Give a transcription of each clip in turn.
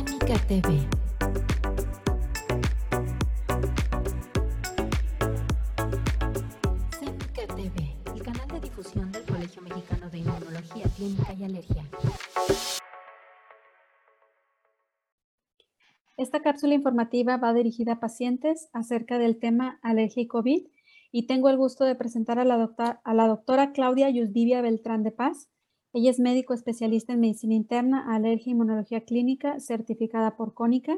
Cénica TV. Cénica TV, el canal de difusión del Colegio Mexicano de Inmunología Clínica y Alergia. Esta cápsula informativa va dirigida a pacientes acerca del tema alergia y COVID y tengo el gusto de presentar a la, doctora, a la doctora Claudia Yusdivia Beltrán de Paz. Ella es médico especialista en medicina interna, alergia y inmunología clínica, certificada por Cónica.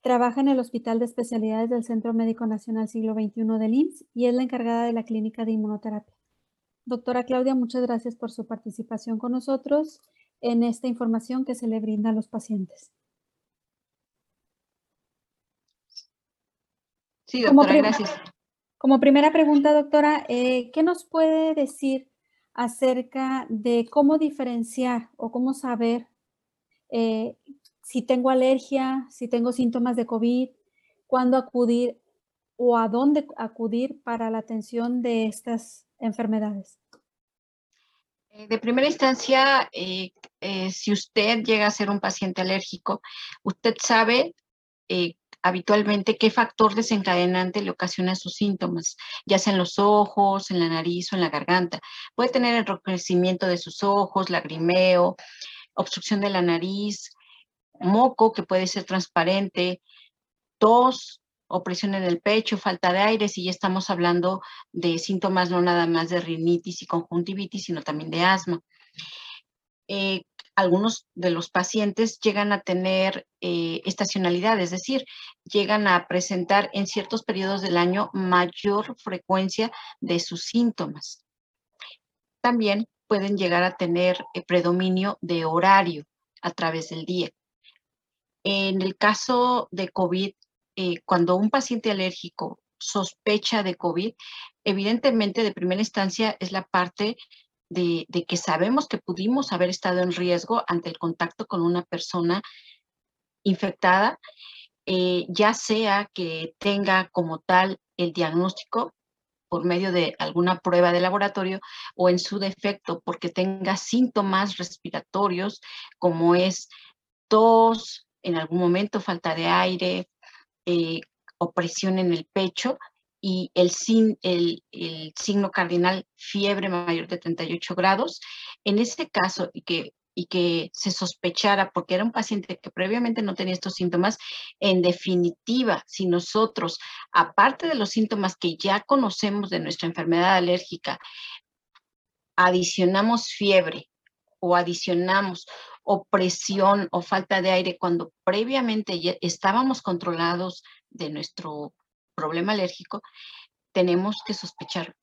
Trabaja en el Hospital de Especialidades del Centro Médico Nacional Siglo XXI del IMSS y es la encargada de la clínica de inmunoterapia. Doctora Claudia, muchas gracias por su participación con nosotros en esta información que se le brinda a los pacientes. Sí, doctora, gracias. Como primera pregunta, doctora, eh, ¿qué nos puede decir acerca de cómo diferenciar o cómo saber eh, si tengo alergia, si tengo síntomas de COVID, cuándo acudir o a dónde acudir para la atención de estas enfermedades? Eh, de primera instancia, si usted llega a ser un paciente alérgico, usted sabe habitualmente qué factor desencadenante le ocasiona sus síntomas, ya sea en los ojos, en la nariz o en la garganta. Puede tener enrojecimiento de sus ojos, lagrimeo, obstrucción de la nariz, moco que puede ser transparente, tos, opresión en el pecho, falta de aire, si ya estamos hablando de síntomas no nada más de rinitis y conjuntivitis, sino también de asma. Eh, algunos de los pacientes llegan a tener eh, estacionalidad, es decir, llegan a presentar en ciertos periodos del año mayor frecuencia de sus síntomas. También pueden llegar a tener eh, predominio de horario a través del día. En el caso de COVID, eh, cuando un paciente alérgico sospecha de COVID, evidentemente de primera instancia es la parte de, que sabemos que pudimos haber estado en riesgo ante el contacto con una persona infectada, eh, ya sea que tenga como tal el diagnóstico por medio de alguna prueba de laboratorio o en su defecto porque tenga síntomas respiratorios como es tos, en algún momento falta de aire, eh, opresión en el pecho, y el, signo cardinal fiebre mayor de 38 grados. En este caso, y que, y que se sospechara, porque era un paciente que previamente no tenía estos síntomas, en definitiva, si nosotros, aparte de los síntomas que ya conocemos de nuestra enfermedad alérgica, adicionamos fiebre o adicionamos opresión o falta de aire cuando previamente ya estábamos controlados de nuestro problema alérgico, tenemos que sospechar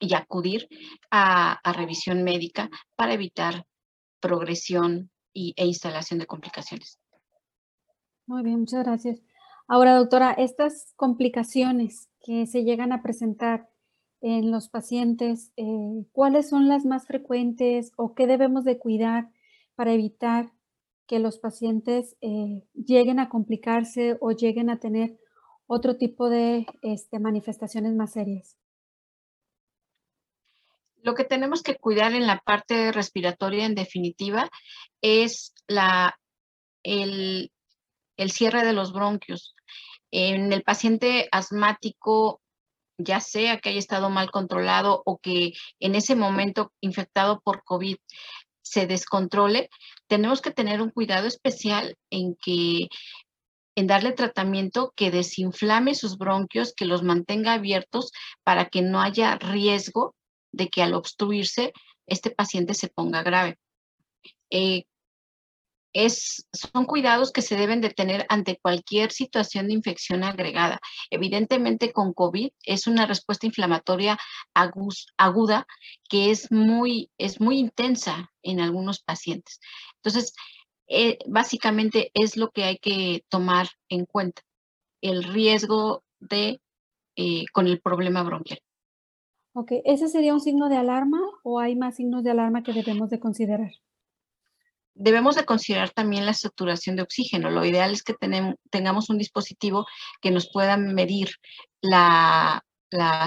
y acudir a, revisión médica para evitar progresión y, e instalación de complicaciones. Muy bien, muchas gracias. Ahora, doctora, estas complicaciones que se llegan a presentar en los pacientes, eh, ¿cuáles son las más frecuentes o qué debemos de cuidar para evitar que los pacientes eh, lleguen a complicarse o lleguen a tener otro tipo de este, manifestaciones más serias? Lo que tenemos que cuidar en la parte respiratoria, en definitiva, es la, el, el cierre de los bronquios. En el paciente asmático, ya sea que haya estado mal controlado o que en ese momento infectado por COVID se descontrole, tenemos que tener un cuidado especial en que en darle tratamiento que desinflame sus bronquios, que los mantenga abiertos para que no haya riesgo de que al obstruirse este paciente se ponga grave. Eh, es, son cuidados que se deben de tener ante cualquier situación de infección agregada. Evidentemente con COVID es una respuesta inflamatoria aguda que es muy, es muy intensa en algunos pacientes. Entonces, eh, básicamente es lo que hay que tomar en cuenta, el riesgo de eh, con el problema bronquial. Ok, ¿ese sería un signo de alarma o hay más signos de alarma que debemos de considerar? Debemos de considerar también la saturación de oxígeno. Lo ideal es que tengamos un dispositivo que nos pueda medir la,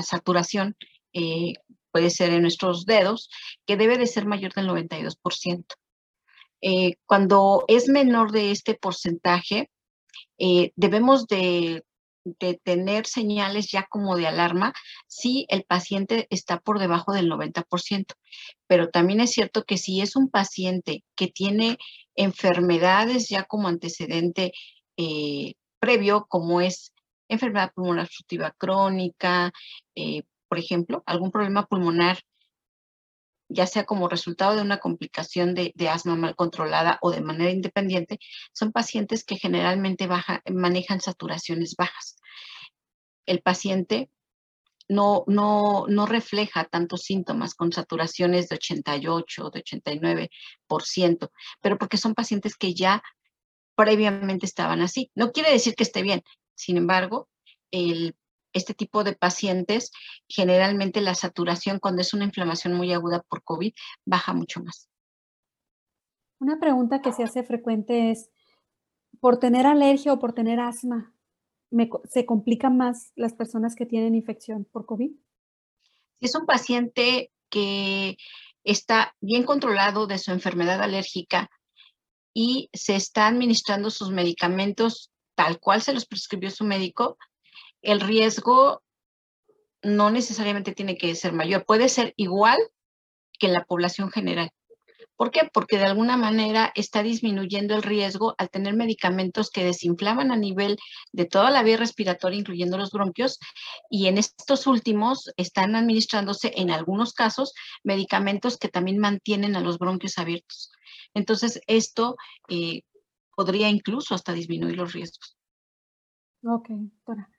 saturación, eh, puede ser en nuestros dedos, que debe de ser mayor del 92%. Eh, cuando es menor de este porcentaje, eh, debemos de, tener señales ya como de alarma si el paciente está por debajo del 90%. Pero también es cierto que si es un paciente que tiene enfermedades ya como antecedente eh, previo, como es enfermedad pulmonar obstructiva crónica, por ejemplo, algún problema pulmonar, ya sea como resultado de una complicación de, asma mal controlada o de manera independiente, son pacientes que generalmente manejan saturaciones bajas. El paciente no, no, no refleja tantos síntomas con saturaciones de 88 o de 89%, pero porque son pacientes que ya previamente estaban así. No quiere decir que esté bien, sin embargo, el, este tipo de pacientes, generalmente la saturación cuando es una inflamación muy aguda por COVID baja mucho más. Una pregunta que se hace frecuente es, ¿por tener alergia o por tener asma, se complican más las personas que tienen infección por COVID? Si es un paciente que está bien controlado de su enfermedad alérgica y se está administrando sus medicamentos tal cual se los prescribió su médico, el riesgo no necesariamente tiene que ser mayor, puede ser igual que la población general. ¿Por qué? Porque de alguna manera está disminuyendo el riesgo al tener medicamentos que desinflaman a nivel de toda la vía respiratoria, incluyendo los bronquios, y en estos últimos están administrándose en algunos casos medicamentos que también mantienen a los bronquios abiertos. Entonces, esto eh, podría incluso hasta disminuir los riesgos. Ok, doctora.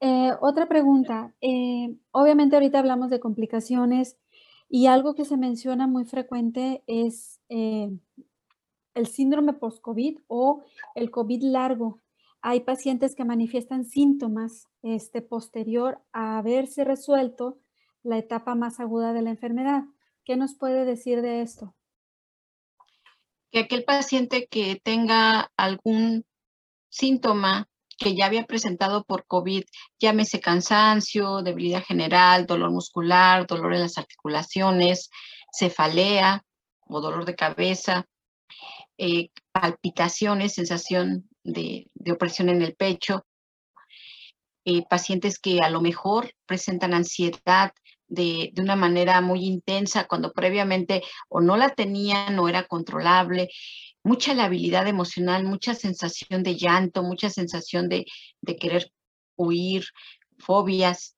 Eh, otra pregunta. Eh, obviamente ahorita hablamos de complicaciones y algo que se menciona muy frecuente es eh, el síndrome post-COVID o el COVID largo. Hay pacientes que manifiestan síntomas este, posterior a haberse resuelto la etapa más aguda de la enfermedad. ¿Qué nos puede decir de esto? que aquel paciente que tenga algún síntoma que ya había presentado por COVID, llámese cansancio, debilidad general, dolor muscular, dolor en las articulaciones, cefalea o dolor de cabeza, eh, palpitaciones, sensación de, opresión en el pecho, eh, pacientes que a lo mejor presentan ansiedad, de, una manera muy intensa cuando previamente o no la tenían o era controlable, mucha labilidad emocional, mucha sensación de llanto, mucha sensación de, querer huir, fobias.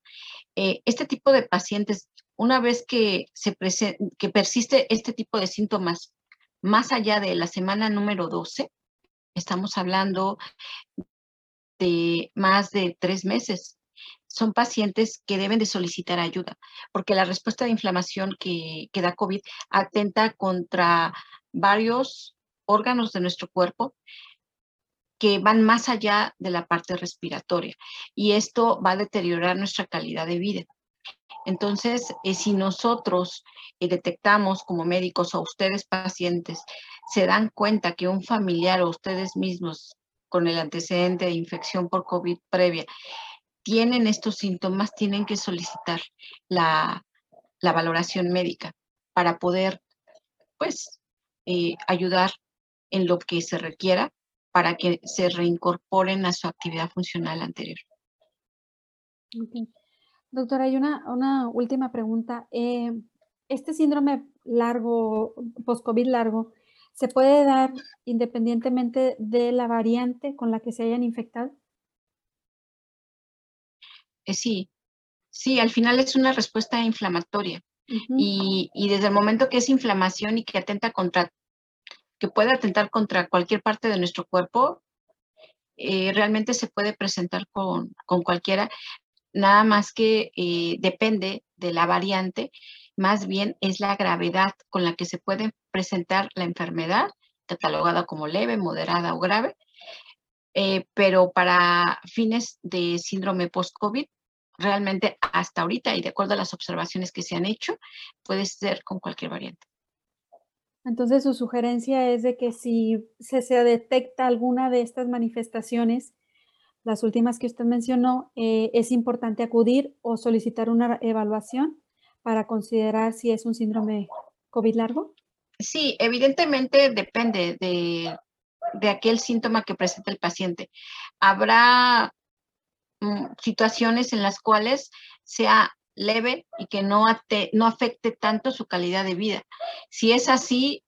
Eh, este tipo de pacientes, una vez que, se que persiste este tipo de síntomas más allá de la semana número 12, estamos hablando de más de tres meses, son pacientes que deben de solicitar ayuda, porque la respuesta de inflamación que, da COVID atenta contra varios órganos de nuestro cuerpo que van más allá de la parte respiratoria y esto va a deteriorar nuestra calidad de vida. Entonces, eh, si nosotros eh, detectamos como médicos o ustedes pacientes se dan cuenta que un familiar o ustedes mismos con el antecedente de infección por COVID previa tienen estos síntomas, tienen que solicitar la, valoración médica para poder, pues, eh, ayudar en lo que se requiera para que se reincorporen a su actividad funcional anterior. Doctora, hay una, última pregunta. Eh, ¿Este síndrome largo, post-COVID largo, se puede dar independientemente de la variante con la que se hayan infectado? Eh, sí, sí, al final es una respuesta inflamatoria. y, desde el momento que es inflamación y que atenta contra, que puede atentar contra cualquier parte de nuestro cuerpo, eh, realmente se puede presentar con, cualquiera, nada más que eh, depende de la variante, más bien es la gravedad con la que se puede presentar la enfermedad, catalogada como leve, moderada o grave, pero para fines de síndrome post-COVID realmente hasta ahorita y de acuerdo a las observaciones que se han hecho, puede ser con cualquier variante. Entonces, su sugerencia es de que si se, detecta alguna de estas manifestaciones, las últimas que usted mencionó, eh, es importante acudir o solicitar una evaluación para considerar si es un síndrome COVID largo. Sí, evidentemente depende de, de aquel síntoma que presenta el paciente. Habrá mm, situaciones en las cuales sea leve y que no, no afecte tanto su calidad de vida. Si es así,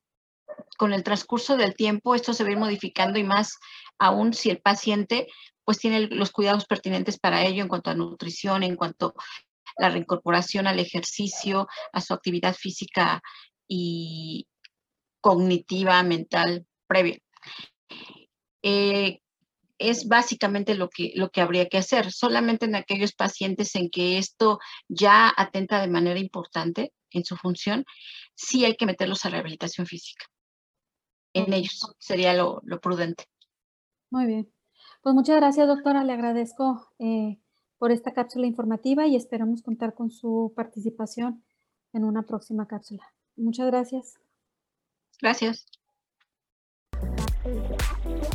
con el transcurso del tiempo, esto se va a ir modificando y más aún si el paciente pues tiene los cuidados pertinentes para ello en cuanto a nutrición, en cuanto a la reincorporación al ejercicio, a su actividad física y cognitiva, mental previa. Eh, es básicamente lo que, lo que habría que hacer. Solamente en aquellos pacientes en que esto ya atenta de manera importante en su función, sí hay que meterlos a rehabilitación física. En ellos sería lo, lo prudente. Muy bien. Pues muchas gracias, doctora. Le agradezco eh, por esta cápsula informativa y esperamos contar con su participación en una próxima cápsula. Muchas gracias. Gracias. Thank you.